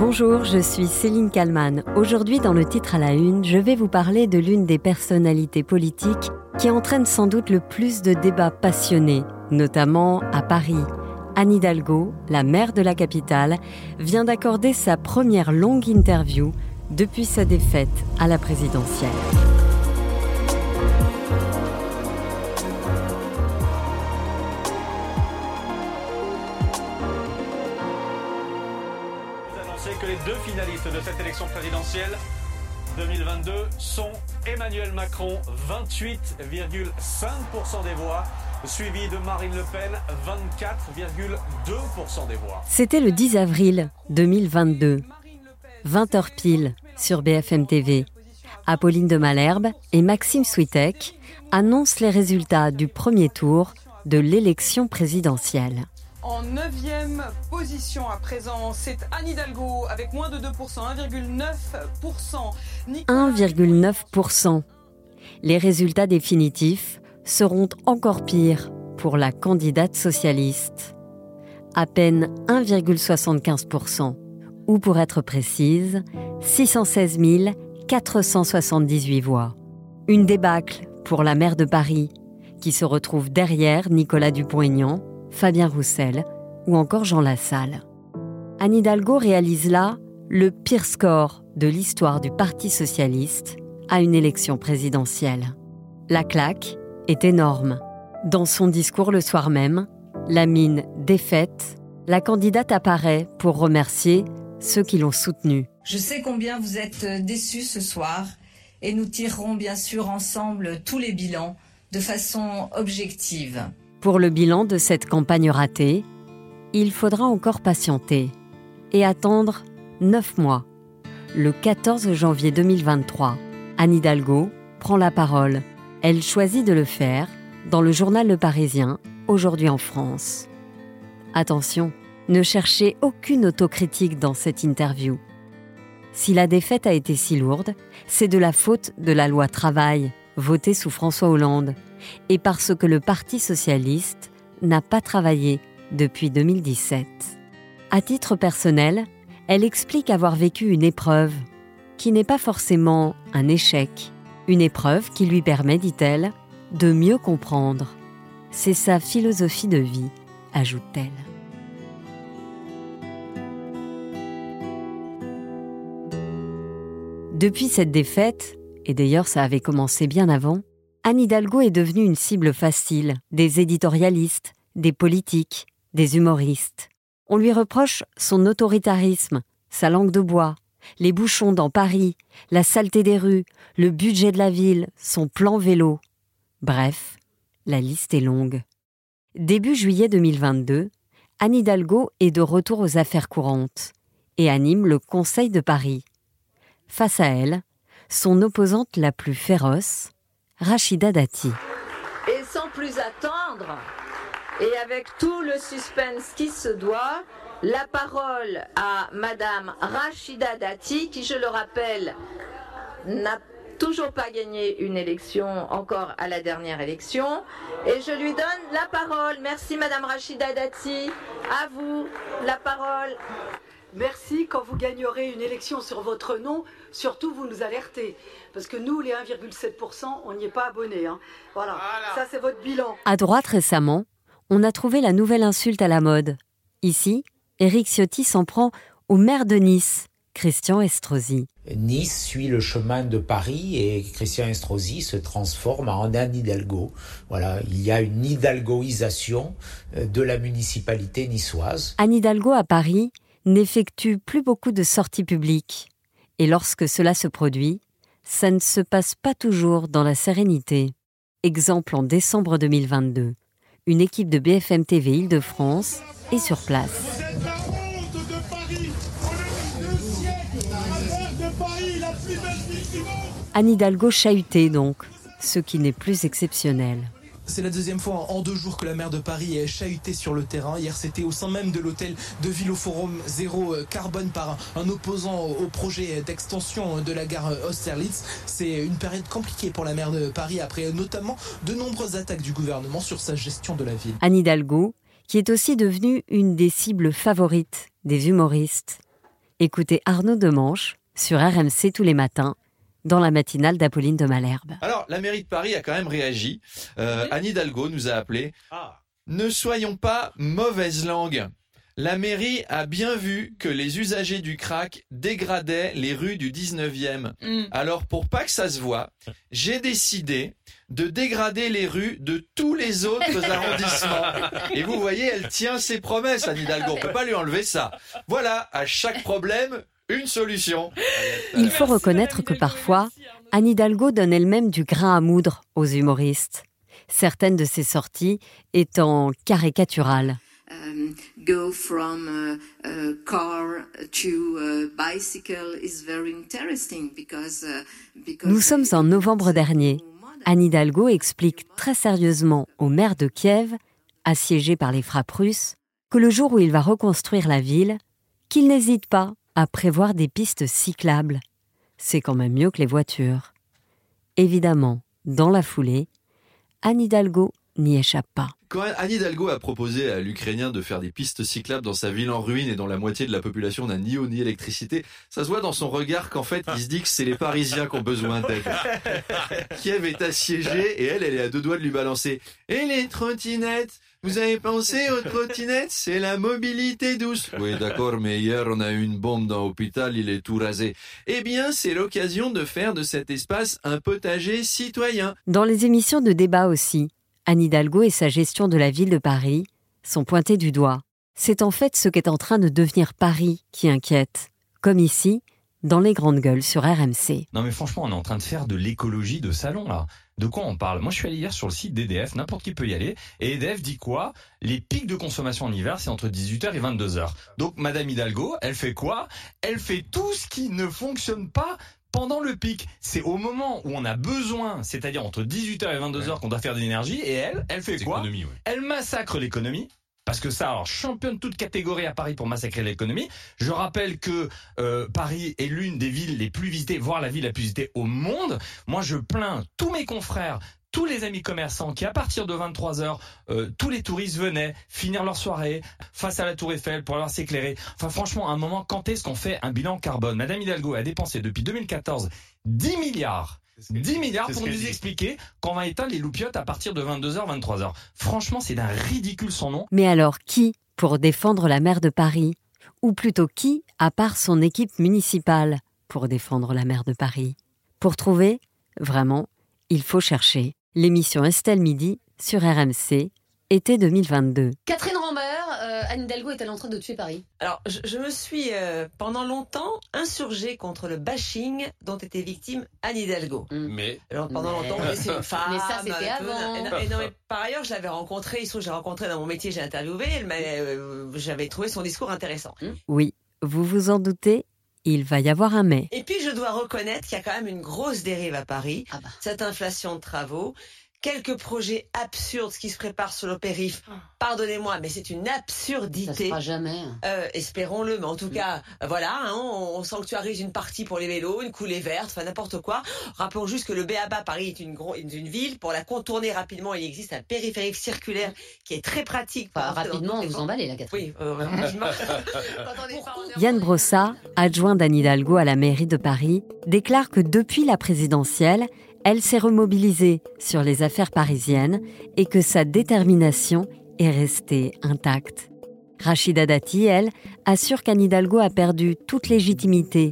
Bonjour, je suis Céline Kalman. Aujourd'hui, dans le titre à la une, je vais vous parler de l'une des personnalités politiques qui entraîne sans doute le plus de débats passionnés, notamment à Paris. Anne Hidalgo, la maire de la capitale, vient d'accorder sa première longue interview depuis sa défaite à la présidentielle. Finalistes de cette élection présidentielle 2022 sont Emmanuel Macron, 28,5% des voix, suivi de Marine Le Pen, 24,2% des voix. C'était le 10 avril 2022, 20h pile sur BFM TV. Apolline de Malherbe et Maxime Switek annoncent les résultats du premier tour de l'élection présidentielle. En neuvième position à présent, c'est Anne Hidalgo avec moins de 2%, 1,9%. 1,9%. Les résultats définitifs seront encore pires pour la candidate socialiste. À peine 1,75%, ou pour être précise, 616 478 voix. Une débâcle pour la maire de Paris, qui se retrouve derrière Nicolas Dupont-Aignan, Fabien Roussel ou encore Jean Lassalle. Anne Hidalgo réalise là le pire score de l'histoire du Parti socialiste à une élection présidentielle. La claque est énorme. Dans son discours le soir même, la mine défaite, la candidate apparaît pour remercier ceux qui l'ont soutenue. Je sais combien vous êtes déçus ce soir et nous tirerons bien sûr ensemble tous les bilans de façon objective. Pour le bilan de cette campagne ratée, il faudra encore patienter et attendre neuf mois. Le 14 janvier 2023, Anne Hidalgo prend la parole. Elle choisit de le faire dans le journal Le Parisien, aujourd'hui en France. Attention, ne cherchez aucune autocritique dans cette interview. Si la défaite a été si lourde, c'est de la faute de la loi travail votée sous François Hollande et parce que le Parti socialiste n'a pas travaillé depuis 2017. À titre personnel, elle explique avoir vécu une épreuve qui n'est pas forcément un échec, une épreuve qui lui permet, dit-elle, de mieux comprendre. C'est sa philosophie de vie, ajoute-t-elle. Depuis cette défaite, et d'ailleurs ça avait commencé bien avant, Anne Hidalgo est devenue une cible facile des éditorialistes, des politiques, des humoristes. On lui reproche son autoritarisme, sa langue de bois, les bouchons dans Paris, la saleté des rues, le budget de la ville, son plan vélo. Bref, la liste est longue. Début juillet 2022, Anne Hidalgo est de retour aux affaires courantes et anime le Conseil de Paris. Face à elle, son opposante la plus féroce, Rachida Dati. Et sans plus attendre, et avec tout le suspense qui se doit, la parole à Madame Rachida Dati, qui, je le rappelle, n'a toujours pas gagné une élection encore à la dernière élection. Et je lui donne la parole. Merci Madame Rachida Dati. À vous la parole. Merci. Quand vous gagnerez une élection sur votre nom, surtout vous nous alertez. Parce que nous, les 1,7%, on n'y est pas abonnés. Hein. Voilà. ça c'est votre bilan. À droite récemment, on a trouvé la nouvelle insulte à la mode. Ici, Éric Ciotti s'en prend au maire de Nice, Christian Estrosi. Nice suit le chemin de Paris et Christian Estrosi se transforme en un Hidalgo. Voilà, il y a une hidalgoisation euh, de la municipalité niçoise. Anne Hidalgo à Paris n'effectue plus beaucoup de sorties publiques. Et lorsque cela se produit, ça ne se passe pas toujours dans la sérénité. Exemple en décembre 2022. Une équipe de BFM TV Île-de-France est sur place. Anne Hidalgo chahutée donc, ce qui n'est plus exceptionnel. C'est la deuxième fois en deux jours que la maire de Paris est chahutée sur le terrain. Hier, c'était au sein même de l'hôtel de Ville au Forum Zéro euh, Carbone par un opposant au projet d'extension de la gare Austerlitz. C'est une période compliquée pour la maire de Paris après notamment de nombreuses attaques du gouvernement sur sa gestion de la ville. Anne Hidalgo, qui est aussi devenue une des cibles favorites des humoristes. Écoutez Arnaud Demanche sur RMC tous les matins dans la matinale d'Apolline de Malherbe. Alors, la mairie de Paris a quand même réagi. Euh, Anne Hidalgo nous a appelé. Ah. Ne soyons pas mauvaise langue. La mairie a bien vu que les usagers du crack dégradaient les rues du 19e. Mm. Alors pour pas que ça se voit, j'ai décidé de dégrader les rues de tous les autres arrondissements. Et vous voyez, elle tient ses promesses, Anne Hidalgo. On peut pas lui enlever ça. Voilà, à chaque problème, une solution. Il faut reconnaître que parfois, Anne Hidalgo donne elle-même du grain à moudre aux humoristes, certaines de ses sorties étant caricaturales. um, go from uh, uh, car to uh, bicycle is very interesting because, uh, because Nous sommes en novembre dernier. Anne Hidalgo explique très sérieusement au maire de Kiev, assiégé par les frappes russes, que le jour où il va reconstruire la ville, qu'il n'hésite pas à prévoir des pistes cyclables. C'est quand même mieux que les voitures. Évidemment, dans la foulée, Anne Hidalgo n'y échappe pas. Quand Anne Hidalgo a proposé à l'Ukrainien de faire des pistes cyclables dans sa ville en ruine et dont la moitié de la population n'a ni eau ni électricité, ça se voit dans son regard qu'en fait, il se dit que c'est les Parisiens qui ont besoin d'aide. Kiev est assiégé et elle, elle est à deux doigts de lui balancer. Et les trottinettes vous avez pensé aux trottinettes? C'est la mobilité douce. Oui, d'accord, mais hier on a eu une bombe dans l'hôpital, il est tout rasé. Eh bien, c'est l'occasion de faire de cet espace un potager citoyen. Dans les émissions de débat aussi, Anne Hidalgo et sa gestion de la ville de Paris sont pointés du doigt. C'est en fait ce qu'est en train de devenir Paris qui inquiète, comme ici, dans les grandes gueules sur RMC. Non mais franchement, on est en train de faire de l'écologie de salon là. De quoi on parle? Moi je suis allé hier sur le site d'EDF, n'importe qui peut y aller, et EDF dit quoi? Les pics de consommation en hiver, c'est entre 18h et 22h. Donc Madame Hidalgo, elle fait quoi? Elle fait tout ce qui ne fonctionne pas pendant le pic. C'est au moment où on a besoin, c'est-à-dire entre 18h et 22h qu'on doit faire de l'énergie, et elle, elle fait quoi? ouais. Elle massacre l'économie. Parce que ça, alors championne toute catégorie à Paris pour massacrer l'économie. Je rappelle que euh, Paris est l'une des villes les plus visitées, voire la ville la plus visitée au monde. Moi, je plains tous mes confrères, tous les amis commerçants qui, à partir de 23 heures, euh, tous les touristes venaient finir leur soirée face à la Tour Eiffel pour alors s'éclairer. Enfin, franchement, à un moment, quand est-ce qu'on fait un bilan carbone? Madame Hidalgo a dépensé depuis 2014 10 milliards 10 milliards pour nous expliquer qu'on va éteindre les loupiottes à partir de 22h, 23h. Franchement, c'est d'un ridicule son nom. Mais alors qui pour défendre la maire de Paris? Ou plutôt qui, à part son équipe municipale, pour défendre la maire de Paris? Pour trouver, vraiment, il faut chercher. L'émission Estelle Midi sur RMC, été 2022. Catherine Rambert, euh, Anne Hidalgo est-elle en train de tuer Paris? Alors, je, je me suis euh, pendant longtemps insurgée contre le bashing dont était victime Anne Hidalgo. Mais Alors, pendant Mais- longtemps, c'est une femme. Mais ça, c'était avant. Et non, et non, mais par ailleurs, je l'avais rencontrée, il se trouve que j'ai rencontré dans mon métier, j'ai interviewé, elle m'a- euh, j'avais trouvé son discours intéressant. Oui, vous vous en doutez, il va y avoir un mais. Et puis, je dois reconnaître qu'il y a quand même une grosse dérive à Paris, Ah bah. cette inflation de travaux, quelques projets absurdes qui se préparent sur le périph. Ah. Pardonnez-moi, mais c'est une Ça se absurdité. fera jamais. Euh, espérons-le, mais en tout cas, euh, voilà, hein, on, on sanctuarise une partie pour les vélos, une coulée verte, enfin n'importe quoi. Rappelons juste que le BABA Paris est une, gro- une, une ville. Pour la contourner rapidement, il existe un périphérique circulaire qui est très pratique. pour Enfin, rapidement, vous emballez la Catherine. Oui, euh, Yann Brossat, adjoint d'Anne Hidalgo à la mairie de Paris, déclare que depuis la présidentielle, elle s'est remobilisée sur les affaires parisiennes et que sa détermination est restée intacte. Rachida Dati, elle, assure qu'Anne Hidalgo a perdu toute légitimité,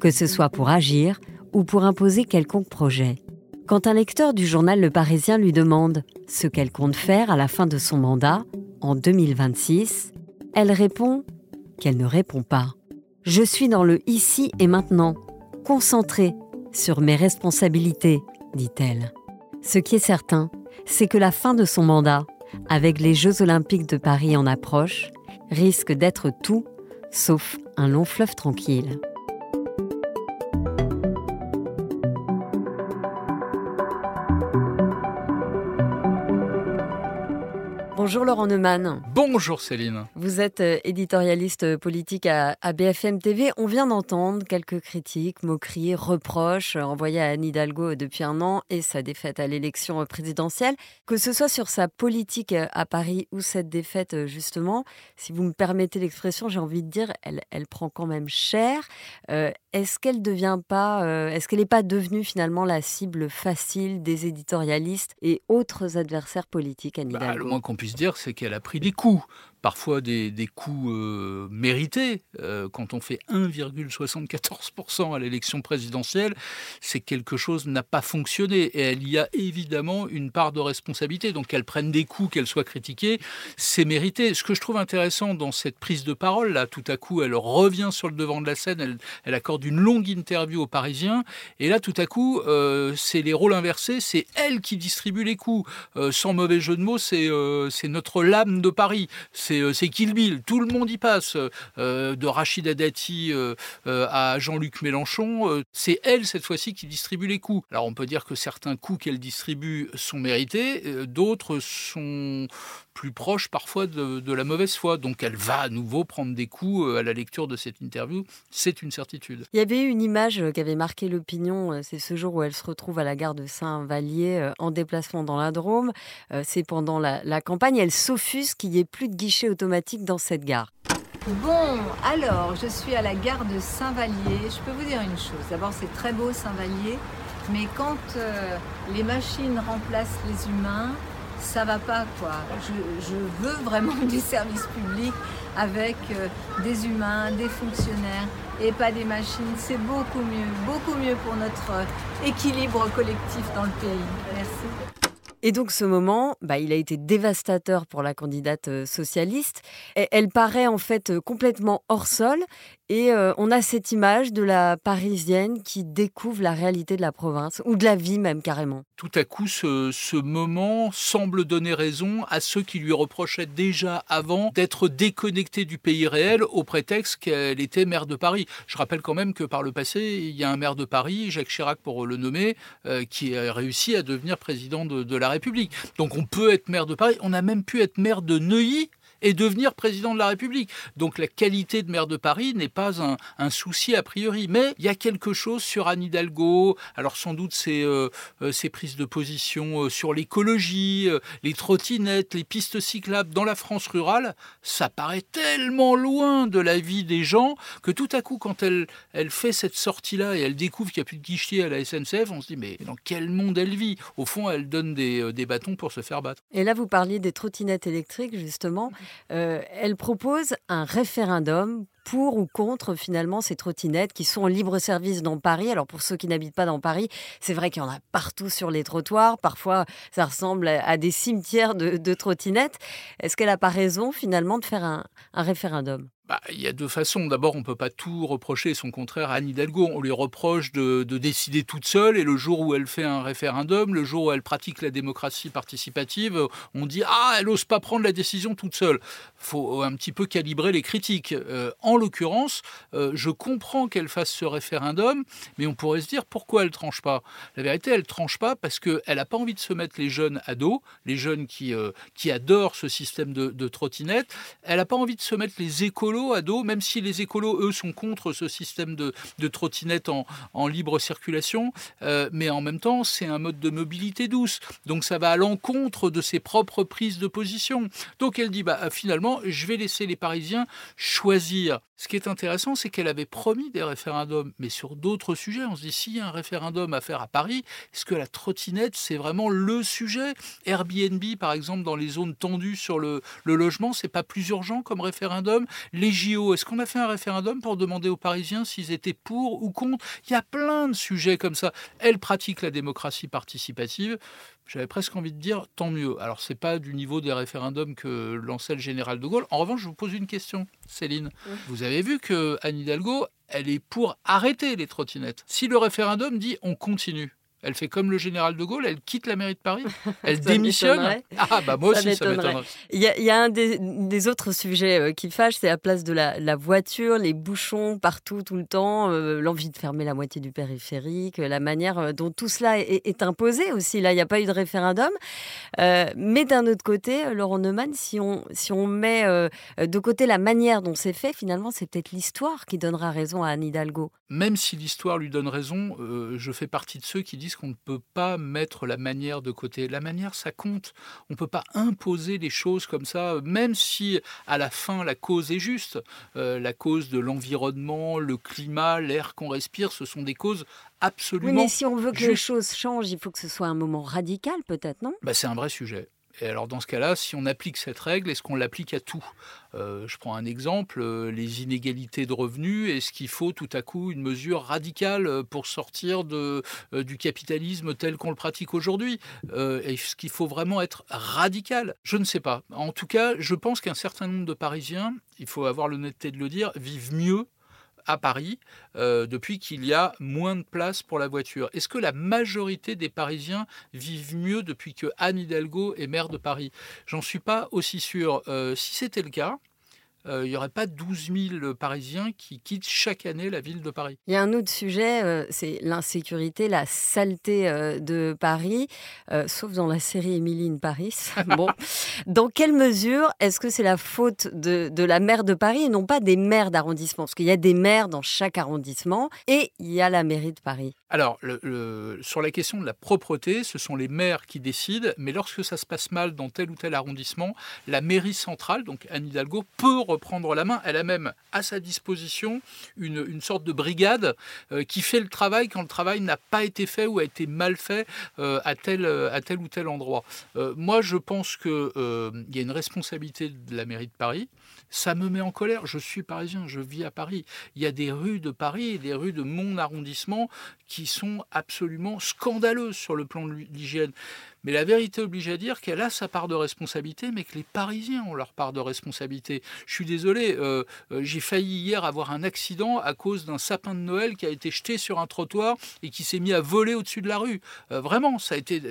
que ce soit pour agir ou pour imposer quelconque projet. Quand un lecteur du journal Le Parisien lui demande ce qu'elle compte faire à la fin de son mandat, en 2026, elle répond qu'elle ne répond pas. Je suis dans le ici et maintenant, concentrée sur mes responsabilités, dit-elle. Ce qui est certain, c'est que la fin de son mandat, avec les Jeux olympiques de Paris en approche, risque d'être tout sauf un long fleuve tranquille. Bonjour Laurent Neumann. Bonjour Céline. Vous êtes euh, éditorialiste politique à, BFM TV. On vient d'entendre quelques critiques, moqueries, reproches envoyés à Anne Hidalgo depuis un an et sa défaite à l'élection présidentielle. Que ce soit sur sa politique à Paris ou cette défaite justement, si vous me permettez l'expression, j'ai envie de dire, elle, elle prend quand même cher. Euh, est-ce qu'elle devient pas, euh, est-ce qu'elle n'est pas devenue finalement la cible facile des éditorialistes et autres adversaires politiques, Anne bah, Le moins qu'on puisse dire, c'est qu'elle a pris des coups parfois des, des coûts euh, mérités. Euh, quand on fait 1,74% à l'élection présidentielle, c'est quelque chose n'a pas fonctionné. Et elle y a évidemment une part de responsabilité. Donc qu'elle prenne des coups, qu'elle soit critiquée, c'est mérité. Ce que je trouve intéressant dans cette prise de parole, là, tout à coup, elle revient sur le devant de la scène, elle, accorde une longue interview aux Parisiens. Et là, tout à coup, euh, c'est les rôles inversés, c'est elle qui distribue les coups. sans mauvais jeu de mots, c'est notre lame de Paris c'est Kill tout le monde y passe, euh, de Rachida Dati euh, à Jean-Luc Mélenchon, c'est elle cette fois-ci qui distribue les coups. Alors on peut dire que certains coups qu'elle distribue sont mérités, d'autres sont plus proches parfois de, la mauvaise foi. Donc elle va à nouveau prendre des coups à la lecture de cette interview, c'est une certitude. Il y avait une image qui avait marqué l'opinion, c'est ce jour où elle se retrouve à la gare de Saint-Vallier en déplacement dans la Drôme. C'est pendant la, campagne, elle s'offusque qu'il n'y ait plus de automatique dans cette gare. Bon, alors, je suis à la gare de Saint-Vallier. Je peux vous dire une chose. D'abord, c'est très beau Saint-Vallier, mais quand euh, les machines remplacent les humains, ça va pas quoi. Je, veux vraiment du service public avec euh, des humains, des fonctionnaires et pas des machines. C'est beaucoup mieux, beaucoup mieux pour notre euh, équilibre collectif dans le pays. Merci. Et donc ce moment, bah, il a été dévastateur pour la candidate euh, socialiste. elle paraît en fait euh, complètement hors sol et euh, on a cette image de la Parisienne qui découvre la réalité de la province, ou de la vie même carrément. Tout à coup, ce, moment semble donner raison à ceux qui lui reprochaient déjà avant d'être déconnectée du pays réel au prétexte qu'elle était maire de Paris. Je rappelle quand même que par le passé, il y a un maire de Paris, Jacques Chirac pour le nommer, qui a réussi à devenir président de, de la République. Donc on peut être maire de Paris, on a même pu être maire de Neuilly et devenir président de la République. Donc la qualité de maire de Paris n'est pas un, souci a priori. Mais il y a quelque chose sur Anne Hidalgo, alors sans doute ses, euh, euh, prises de position euh, sur l'écologie, les trottinettes, les pistes cyclables dans la France rurale, ça paraît tellement loin de la vie des gens que tout à coup, quand elle, elle fait cette sortie-là et elle découvre qu'il n'y a plus de guichet à la SNCF, on se dit mais dans quel monde elle vit? Au fond, elle donne des, des bâtons pour se faire battre. Et là, vous parliez des trottinettes électriques, justement. Euh, elle propose un référendum pour ou contre finalement ces trottinettes qui sont en libre service dans Paris. Alors pour ceux qui n'habitent pas dans Paris, c'est vrai qu'il y en a partout sur les trottoirs. Parfois, ça ressemble à des cimetières de, trottinettes. Est-ce qu'elle n'a pas raison finalement de faire un référendum? Bah, il y a deux façons. D'abord, on ne peut pas tout reprocher son contraire à Anne Hidalgo. On lui reproche de, décider toute seule et le jour où elle fait un référendum, le jour où elle pratique la démocratie participative, on dit Ah, elle n'ose pas prendre la décision toute seule. faut un petit peu calibrer les critiques. Euh, en l'occurrence, euh, je comprends qu'elle fasse ce référendum, mais on pourrait se dire pourquoi elle tranche pas? La vérité, elle tranche pas parce qu'elle n'a pas envie de se mettre les jeunes à dos, les jeunes qui, euh, qui adorent ce système de, de trottinette. Elle n'a pas envie de se mettre les écolos à dos, même si les écolos, eux, sont contre ce système de, de trottinette en, libre circulation, euh, mais en même temps, c'est un mode de mobilité douce. Donc ça va à l'encontre de ses propres prises de position. Donc elle dit, bah, finalement, je vais laisser les Parisiens choisir. Ce qui est intéressant, c'est qu'elle avait promis des référendums, mais sur d'autres sujets. On se dit, s'il y a un référendum à faire à Paris, est-ce que la trottinette, c'est vraiment le sujet? Airbnb, par exemple, dans les zones tendues sur le, logement, c'est pas plus urgent comme référendum? JO, est-ce qu'on a fait un référendum pour demander aux Parisiens s'ils étaient pour ou contre? Il y a plein de sujets comme ça. Elle pratique la démocratie participative j'avais presque envie de dire tant mieux. Alors c'est pas du niveau des référendums que lançait le général de Gaulle. En revanche, je vous pose une question, Céline. Vous avez vu que Anne Hidalgo, elle est pour arrêter les trottinettes. Si le référendum dit on continue, Elle fait comme le général de Gaulle, elle quitte la mairie de Paris, elle démissionne. Ah bah moi aussi ça m'étonnerait. Il, y a, un des, autres sujets euh, qui fâche, c'est la place de la, voiture, les bouchons partout tout le temps, euh, l'envie de fermer la moitié du périphérique, la manière euh, dont tout cela est, imposé aussi. Là, il n'y a pas eu de référendum. mais d'un autre côté, Laurent Neumann, si on, si on met de côté la manière dont c'est fait, finalement, c'est peut-être l'histoire qui donnera raison à Anne Hidalgo. Même si l'histoire lui donne raison, je fais partie de ceux qui disent qu'on ne peut pas mettre la manière de côté. La manière, ça compte. On ne peut pas imposer les choses comme ça, même si à la fin la cause est juste. Euh, la cause de l'environnement, le climat, l'air qu'on respire, ce sont des causes absolument. Oui, mais si on veut que les choses changent, il faut que ce soit un moment radical, peut-être, non? Bah, C'est un vrai sujet. Et alors dans ce cas-là, si on applique cette règle, est-ce qu'on l'applique à tout? Euh, Je prends un exemple, euh, les inégalités de revenus, est-ce qu'il faut tout à coup une mesure radicale euh, pour sortir du capitalisme tel qu'on le pratique aujourd'hui? Est-ce qu'il faut vraiment être radical? Je ne sais pas. En tout cas, je pense qu'un certain nombre de Parisiens, il faut avoir l'honnêteté de le dire, vivent mieux à Paris euh, depuis qu'il y a moins de place pour la voiture. Est-ce que la majorité des Parisiens vivent mieux depuis que Anne Hidalgo est maire de Paris? J'en suis pas aussi sûr. Euh, si c'était le cas, euh, il n'y aurait pas 12 000 Parisiens qui quittent chaque année la ville de Paris. Il y a un autre sujet, euh, c'est l'insécurité, la saleté euh, de Paris, sauf dans la série Emily in Paris. bon, dans quelle mesure est-ce que c'est la faute de, de, la maire de Paris et non pas des maires d'arrondissement? Parce qu'il y a des maires dans chaque arrondissement et il y a la mairie de Paris. Alors, le, sur la question de la propreté, ce sont les maires qui décident, mais lorsque ça se passe mal dans tel ou tel arrondissement, la mairie centrale, donc Anne Hidalgo, peut reprendre la main. Elle a même à sa disposition une, sorte de brigade euh, qui fait le travail quand le travail n'a pas été fait ou a été mal fait euh, à, tel, à tel ou tel endroit. Euh, moi, je pense qu'il y a une responsabilité de la mairie de Paris. Ça me met en colère. Je suis parisien, je vis à Paris. Il y a des rues de Paris et des rues de mon arrondissement qui sont absolument scandaleuses sur le plan de l'hygiène. Mais la vérité oblige à dire qu'elle a sa part de responsabilité, mais que les Parisiens ont leur part de responsabilité. Je suis désolé, euh, euh, j'ai failli hier avoir un accident à cause d'un sapin de Noël qui a été jeté sur un trottoir et qui s'est mis à voler au-dessus de la rue. Euh, vraiment, ça a été.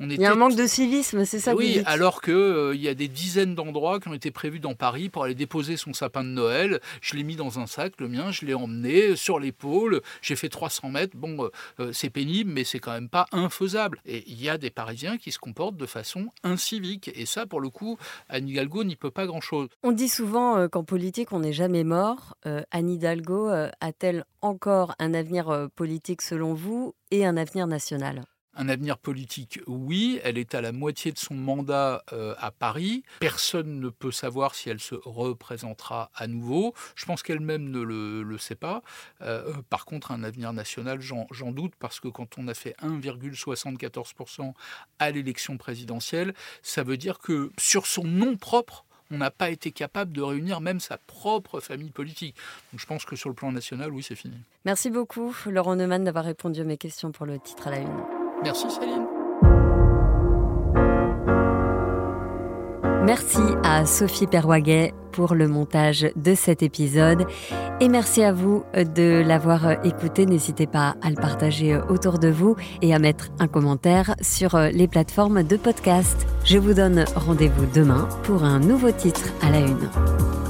on était... Il y a un manque de civisme, c'est ça Oui, alors qu'il il y a des dizaines d'endroits qui ont été prévus dans Paris pour aller déposer son sapin de Noël. Je l'ai mis dans un sac, le mien, je l'ai emmené sur l'épaule. J'ai fait 300 mètres. Bon, c'est pénible, mais c'est quand même pas infaisable. Et il y a des Parisiens qui se comportent de façon incivique. Et ça, pour le coup, Anne Hidalgo n'y peut pas grand-chose. On dit souvent euh, qu'en politique, on n'est jamais mort. Euh, Anne Hidalgo euh, a-t-elle encore un avenir politique selon vous et un avenir national? Un avenir politique, oui. Elle est à la moitié de son mandat euh, à Paris. Personne ne peut savoir si elle se représentera à nouveau. Je pense qu'elle-même ne le, sait pas. Euh, par contre, un avenir national, j'en doute, parce que quand on a fait 1,74% à l'élection présidentielle, ça veut dire que sur son nom propre, on n'a pas été capable de réunir même sa propre famille politique. Je pense que sur le plan national, oui, c'est fini. Merci beaucoup, Laurent Neumann, d'avoir répondu à mes questions pour le titre à la une. Merci Céline. Merci à Sophie Perwaguet pour le montage de cet épisode et merci à vous de l'avoir écouté. N'hésitez pas à le partager autour de vous et à mettre un commentaire sur les plateformes de podcast. Je vous donne rendez-vous demain pour un nouveau titre à la une.